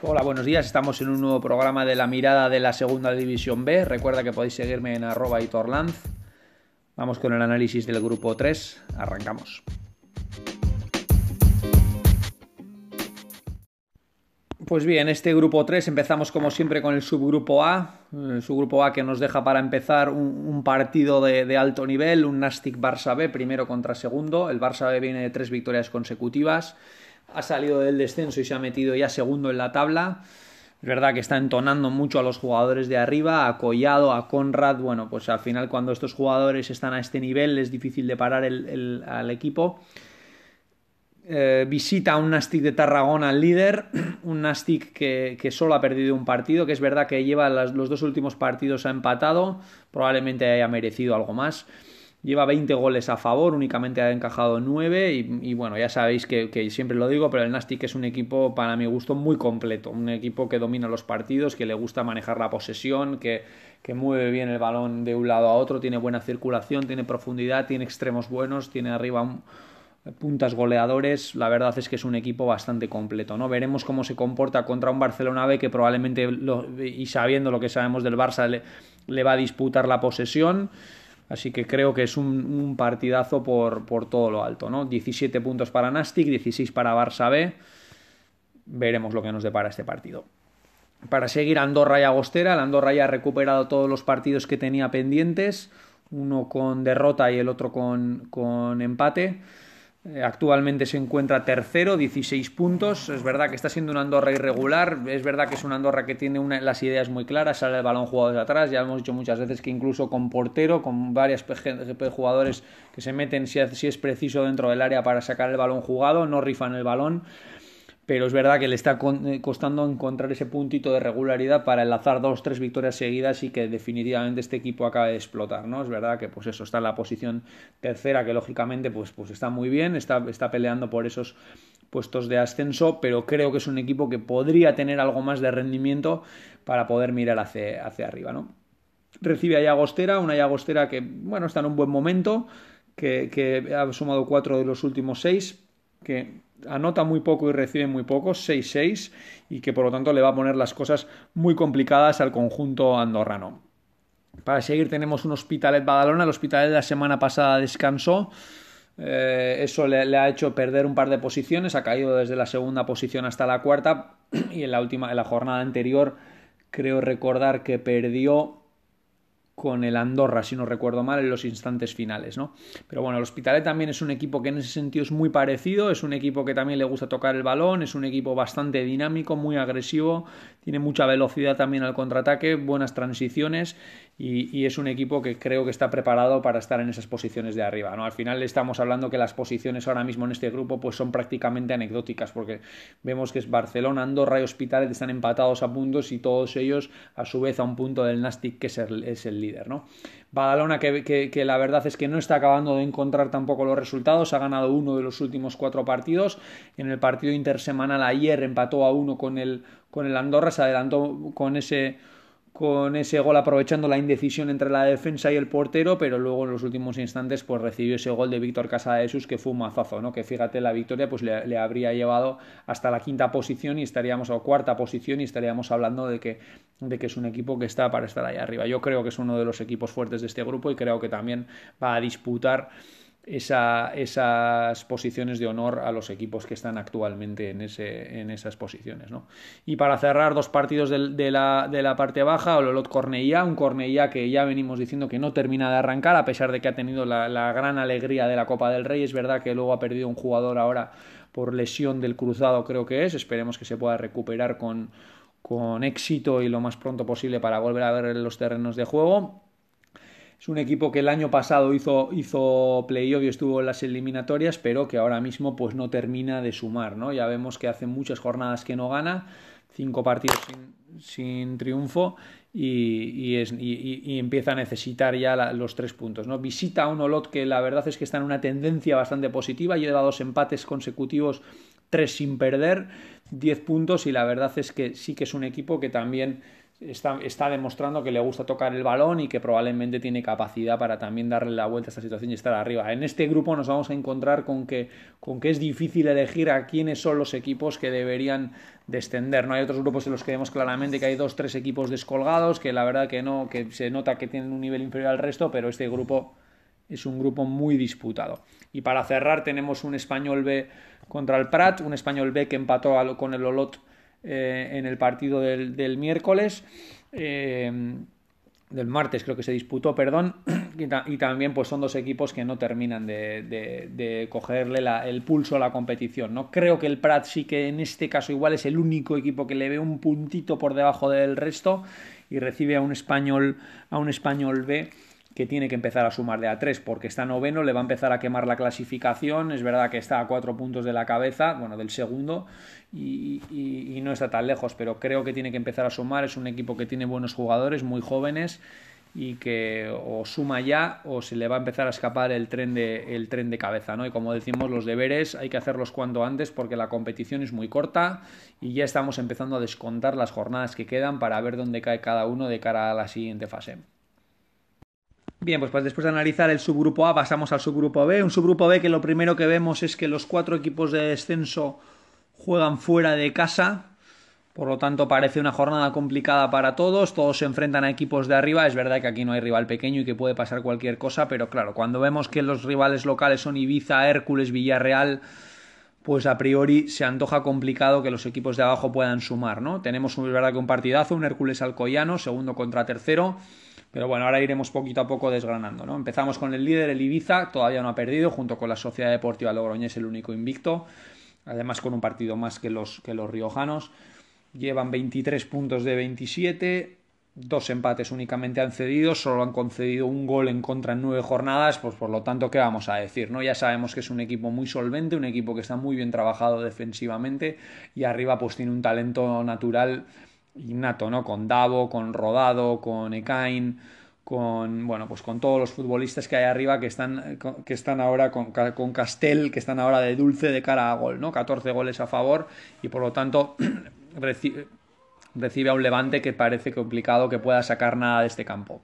Hola, buenos días. Estamos en un nuevo programa de la mirada de la segunda división B. Recuerda que podéis seguirme en arroba Itorlanz. Vamos con el análisis del grupo 3. Arrancamos. Pues bien, este grupo 3 empezamos como siempre con el subgrupo A, el subgrupo A que nos deja para empezar un, partido de, de, alto nivel, un Nastic Barça B, primero contra segundo. El Barça B viene de tres victorias consecutivas ha salido del descenso y se ha metido ya segundo en la tabla. Es verdad que está entonando mucho a los jugadores de arriba, a Collado, a Conrad. Bueno, pues al final cuando estos jugadores están a este nivel es difícil de parar el, al equipo. Eh, visita un Nastic de Tarragona al líder, un Nastic que, que, solo ha perdido un partido, que es verdad que lleva los dos últimos partidos ha empatado, probablemente haya merecido algo más. Lleva 20 goles a favor, únicamente ha encajado 9 y, bueno, ya sabéis que, siempre lo digo, pero el Nastic es un equipo para mi gusto muy completo, un equipo que domina los partidos, que le gusta manejar la posesión, que, que mueve bien el balón de un lado a otro, tiene buena circulación, tiene profundidad, tiene extremos buenos, tiene arriba puntas goleadores, la verdad es que es un equipo bastante completo, ¿no? Veremos cómo se comporta contra un Barcelona B que probablemente, y sabiendo lo que sabemos del Barça, le va a disputar la posesión. Así que creo que es un, partidazo por, todo lo alto, ¿no? 17 puntos para Nastic, 16 para Barça B. Veremos lo que nos depara este partido. Para seguir Andorra y Agostera, el Andorra ya ha recuperado todos los partidos que tenía pendientes, uno con derrota y el otro con, con empate. Eh, actualmente se encuentra tercero, 16 puntos. Es verdad que está siendo una Andorra irregular. Es verdad que es una Andorra que tiene las ideas muy claras. Sale el balón jugado desde atrás. Ya hemos dicho muchas veces que incluso con portero, con varios jugadores que se meten si es preciso dentro del área para sacar el balón jugado, no rifan el balón pero es verdad que le está eh, costando encontrar ese puntito de regularidad para enlazar dos, tres victorias seguidas y que definitivamente este equipo acabe de explotar, ¿no? Es verdad que pues eso está en la posición tercera, que lógicamente pues, pues está muy bien, está, está peleando por esos puestos de ascenso, pero creo que es un equipo que podría tener algo más de rendimiento para poder mirar hacia, hacia arriba, ¿no? Recibe a Llagostera, una Llagostera que, bueno, está en un buen momento, que, que ha sumado cuatro de los últimos seis, que anota muy poco y recibe muy poco, 6-6, y que por lo tanto le va a poner las cosas muy complicadas al conjunto andorrano. Para seguir tenemos un Hospitalet Badalona, el Hospitalet la semana pasada descansó, eh, eso le, ha hecho perder un par de posiciones, ha caído desde la segunda posición hasta la cuarta. Y en la última, en la jornada anterior creo recordar que perdió con el Andorra, si no recuerdo mal, en los instantes finales, ¿no? Pero bueno, el Hospitalet también es un equipo que en ese sentido es muy parecido, es un equipo que también le gusta tocar el balón, es un equipo bastante dinámico, muy agresivo, tiene mucha velocidad también al contraataque, buenas transiciones y, es un equipo que creo que está preparado para estar en esas posiciones de arriba, ¿no? Al final estamos hablando que las posiciones ahora mismo en este grupo pues son prácticamente anecdóticas porque vemos que es Barcelona, Andorra y Hospitalet están empatados a puntos y todos ellos a su vez a un punto del Nastic que es el, es el líder, ¿no? Badalona que, que, la verdad es que no está acabando de encontrar tampoco los resultados, ha ganado uno de los últimos cuatro partidos, en el partido intersemanal ayer empató a uno con el, con el Andorra, se adelantó con ese con ese gol aprovechando la indecisión entre la defensa y el portero, pero luego en los últimos instantes pues recibió ese gol de Víctor Jesús que fue un mazazo, ¿no? Que fíjate la victoria pues le, habría llevado hasta la quinta posición y estaríamos o cuarta posición y estaríamos hablando de que de que es un equipo que está para estar ahí arriba. Yo creo que es uno de los equipos fuertes de este grupo y creo que también va a disputar esa, esas posiciones de honor a los equipos que están actualmente en, esas posiciones. Y para cerrar dos partidos de, la, de la, parte baja, Ololot Corneilla, un Corneilla que ya venimos diciendo que no termina de arrancar, a pesar de que ha tenido la, la gran alegría de la Copa del Rey. Es verdad que luego ha perdido un jugador ahora por lesión del cruzado, creo que es. Esperemos que se pueda recuperar con, con éxito y lo más pronto posible para volver a ver los terrenos de juego. Es un equipo que el año pasado hizo, hizo playoff y estuvo en las eliminatorias, pero que ahora mismo pues no termina de sumar, ¿no? Ya vemos que hace muchas jornadas que no gana, cinco partidos sin, triunfo y, empieza a necesitar ya los tres puntos, ¿no? Visita a un Olot que la verdad es que está en una tendencia bastante positiva, lleva dos empates consecutivos, tres sin perder, diez puntos y la verdad es que sí que es un equipo que también está, está, demostrando que le gusta tocar el balón y que probablemente tiene capacidad para también darle la vuelta a esta situación y estar arriba. En este grupo nos vamos a encontrar con que, con que es difícil elegir a quiénes son los equipos que deberían descender. No hay otros grupos en los que vemos claramente que hay dos, tres equipos descolgados, que la verdad que no, que se nota que tienen un nivel inferior al resto, pero este grupo es un grupo muy disputado. Y para cerrar tenemos un español B contra el Prat, un español B que empató con el Olot eh, en el partido del, miércoles. Eh, del martes creo que se disputó, perdón, y, también pues son dos equipos que no terminan de, cogerle el pulso a la competición. ¿no? Creo que el Prat sí que en este caso igual es el único equipo que le ve un puntito por debajo del resto y recibe a un español, a un español B que tiene que empezar a sumar de a 3 porque está noveno, le va a empezar a quemar la clasificación, es verdad que está a cuatro puntos de la cabeza, bueno, del segundo, y, no está tan lejos, pero creo que tiene que empezar a sumar, es un equipo que tiene buenos jugadores, muy jóvenes, y que o suma ya o se le va a empezar a escapar el tren de, el tren de cabeza, ¿no? Y como decimos, los deberes hay que hacerlos cuanto antes porque la competición es muy corta y ya estamos empezando a descontar las jornadas que quedan para ver dónde cae cada uno de cara a la siguiente fase. Bien, pues, pues, después de analizar el subgrupo A pasamos al subgrupo B. Un subgrupo B que lo primero que vemos es que los cuatro equipos de descenso juegan fuera de casa. Por lo tanto, parece una jornada complicada para todos. Todos se enfrentan a equipos de arriba. Es verdad que aquí no hay rival pequeño y que puede pasar cualquier cosa, pero claro, cuando vemos que los rivales locales son Ibiza, Hércules, Villarreal, pues a priori se antoja complicado que los equipos de abajo puedan sumar, ¿no? Tenemos, es verdad que un partidazo, un Hércules Alcoyano, segundo contra tercero. Pero bueno, ahora iremos poquito a poco desgranando. ¿no? Empezamos con el líder, el Ibiza, todavía no ha perdido, junto con la Sociedad Deportiva Logroñés, el único invicto, además con un partido más que los, que los riojanos. Llevan 23 puntos de 27, dos empates únicamente han cedido, solo han concedido un gol en contra en nueve jornadas, pues por lo tanto, ¿qué vamos a decir? ¿no? Ya sabemos que es un equipo muy solvente, un equipo que está muy bien trabajado defensivamente y arriba pues tiene un talento natural innato, ¿no? Con Davo, con Rodado, con Ekain, con bueno, pues con todos los futbolistas que hay arriba que están, que están ahora con, con Castel, que están ahora de dulce de cara a gol, ¿no? 14 goles a favor y por lo tanto recibe, recibe a un Levante que parece complicado que pueda sacar nada de este campo.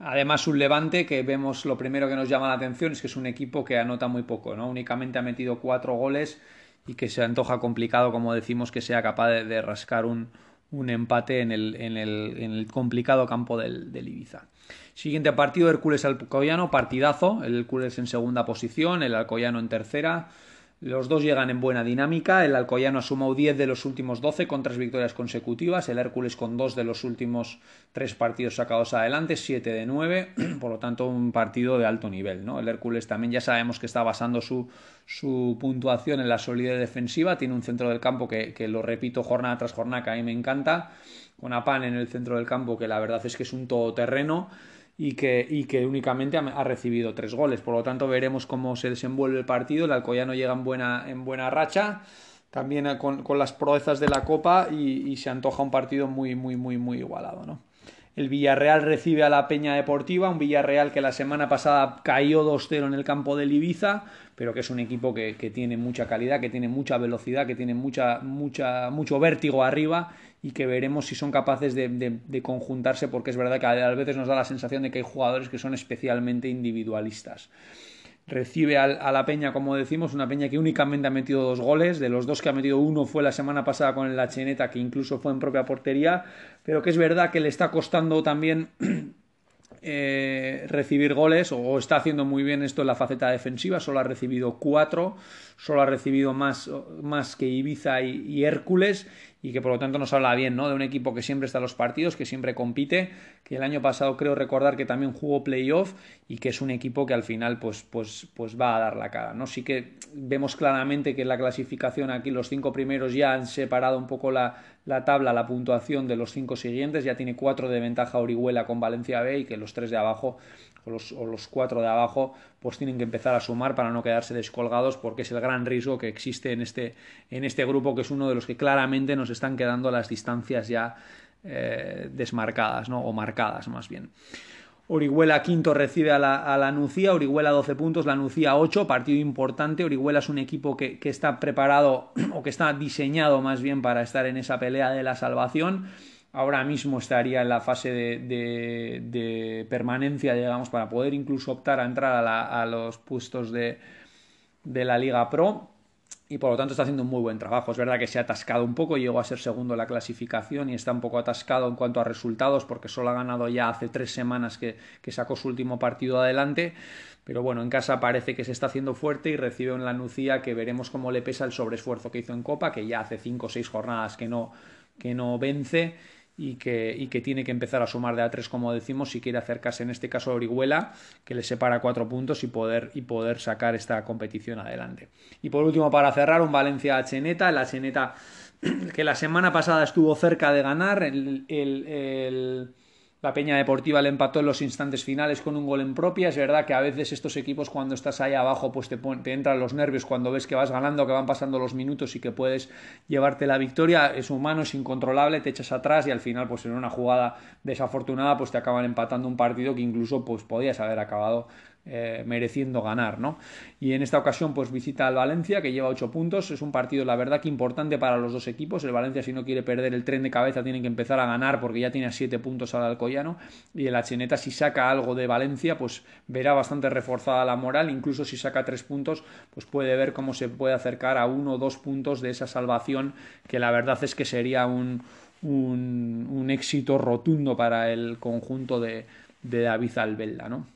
Además, un Levante que vemos lo primero que nos llama la atención es que es un equipo que anota muy poco, ¿no? Únicamente ha metido cuatro goles y que se antoja complicado, como decimos, que sea capaz de rascar un, un empate en el, en el, en el complicado campo del, del, Ibiza. Siguiente partido, Hércules Alcoyano, partidazo, el Hércules en segunda posición, el Alcoyano en tercera. Los dos llegan en buena dinámica. El Alcoyano ha sumado 10 de los últimos 12 con tres victorias consecutivas. El Hércules con dos de los últimos tres partidos sacados adelante, 7 de 9. Por lo tanto, un partido de alto nivel. ¿no? El Hércules también ya sabemos que está basando su, su puntuación en la solidez defensiva. Tiene un centro del campo que, que, lo repito jornada tras jornada, que a mí me encanta. Con Apan en el centro del campo, que la verdad es que es un todoterreno y que, y que únicamente ha, recibido tres goles. Por lo tanto, veremos cómo se desenvuelve el partido. El Alcoyano llega en buena, en buena racha, también con, con las proezas de la Copa y, y, se antoja un partido muy, muy, muy, muy igualado. ¿no? El Villarreal recibe a la Peña Deportiva, un Villarreal que la semana pasada cayó 2-0 en el campo del Ibiza, pero que es un equipo que, tiene mucha calidad, que tiene mucha velocidad, que tiene mucha, mucha, mucho vértigo arriba y que veremos si son capaces de, conjuntarse porque es verdad que a veces nos da la sensación de que hay jugadores que son especialmente individualistas. Recibe a, la Peña, como decimos, una Peña que únicamente ha metido dos goles. De los dos que ha metido uno fue la semana pasada con la Cheneta, que incluso fue en propia portería, pero que es verdad que le está costando también eh, recibir goles o, está haciendo muy bien esto en la faceta defensiva, solo ha recibido cuatro, solo ha recibido más, más que Ibiza y Hércules y que por lo tanto nos habla bien ¿no? de un equipo que siempre está en los partidos, que siempre compite, que el año pasado creo recordar que también jugó playoff y que es un equipo que al final pues, pues, pues va a dar la cara. ¿no? Sí que vemos claramente que en la clasificación aquí los cinco primeros ya han separado un poco la, la tabla, la puntuación de los cinco siguientes, ya tiene cuatro de ventaja Orihuela con Valencia B y que los tres de abajo o los, o los, cuatro de abajo pues tienen que empezar a sumar para no quedarse descolgados porque es el gran riesgo que existe en este, en este grupo que es uno de los que claramente nos están quedando las distancias ya eh, desmarcadas ¿no? o marcadas más bien. Orihuela quinto recibe a la, a Nucía, Orihuela 12 puntos, la Nucía 8, partido importante. Orihuela es un equipo que, que, está preparado o que está diseñado más bien para estar en esa pelea de la salvación ahora mismo estaría en la fase de, permanencia, digamos, para poder incluso optar a entrar a, los puestos de, de la Liga Pro y por lo tanto está haciendo un muy buen trabajo. Es verdad que se ha atascado un poco, llegó a ser segundo en la clasificación y está un poco atascado en cuanto a resultados porque solo ha ganado ya hace tres semanas que, sacó su último partido adelante. Pero bueno, en casa parece que se está haciendo fuerte y recibe en la Nucía que veremos cómo le pesa el sobreesfuerzo que hizo en Copa, que ya hace cinco o seis jornadas que no, que no vence y que, y que, tiene que empezar a sumar de a tres, como decimos, si quiere acercarse en este caso a Orihuela, que le separa cuatro puntos y poder, y poder sacar esta competición adelante. Y por último, para cerrar, un Valencia-Cheneta, la Cheneta que la semana pasada estuvo cerca de ganar, el, el la Peña Deportiva le empató en los instantes finales con un gol en propia. Es verdad que a veces estos equipos cuando estás ahí abajo pues te, te, entran los nervios cuando ves que vas ganando, que van pasando los minutos y que puedes llevarte la victoria. Es humano, es incontrolable, te echas atrás y al final pues en una jugada desafortunada pues te acaban empatando un partido que incluso pues podías haber acabado eh, mereciendo ganar, ¿no? Y en esta ocasión, pues visita al Valencia, que lleva 8 puntos. Es un partido, la verdad, que importante para los dos equipos. El Valencia, si no quiere perder el tren de cabeza, tiene que empezar a ganar porque ya tiene 7 puntos al Alcoyano. Y el Cheneta, si saca algo de Valencia, pues verá bastante reforzada la moral. Incluso si saca 3 puntos, pues puede ver cómo se puede acercar a uno o dos puntos de esa salvación, que la verdad es que sería un, un, éxito rotundo para el conjunto de, de David Albelda, ¿no?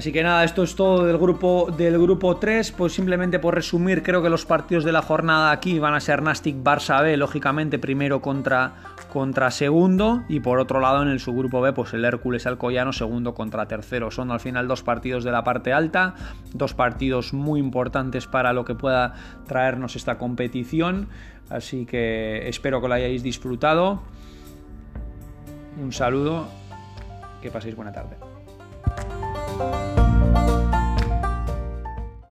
Así que nada, esto es todo del grupo, del grupo 3. Pues simplemente por resumir, creo que los partidos de la jornada aquí van a ser Nastic Barça B, lógicamente primero contra, contra segundo. Y por otro lado, en el subgrupo B, pues el Hércules Alcoyano, segundo contra tercero. Son al final dos partidos de la parte alta, dos partidos muy importantes para lo que pueda traernos esta competición. Así que espero que lo hayáis disfrutado. Un saludo, que paséis buena tarde.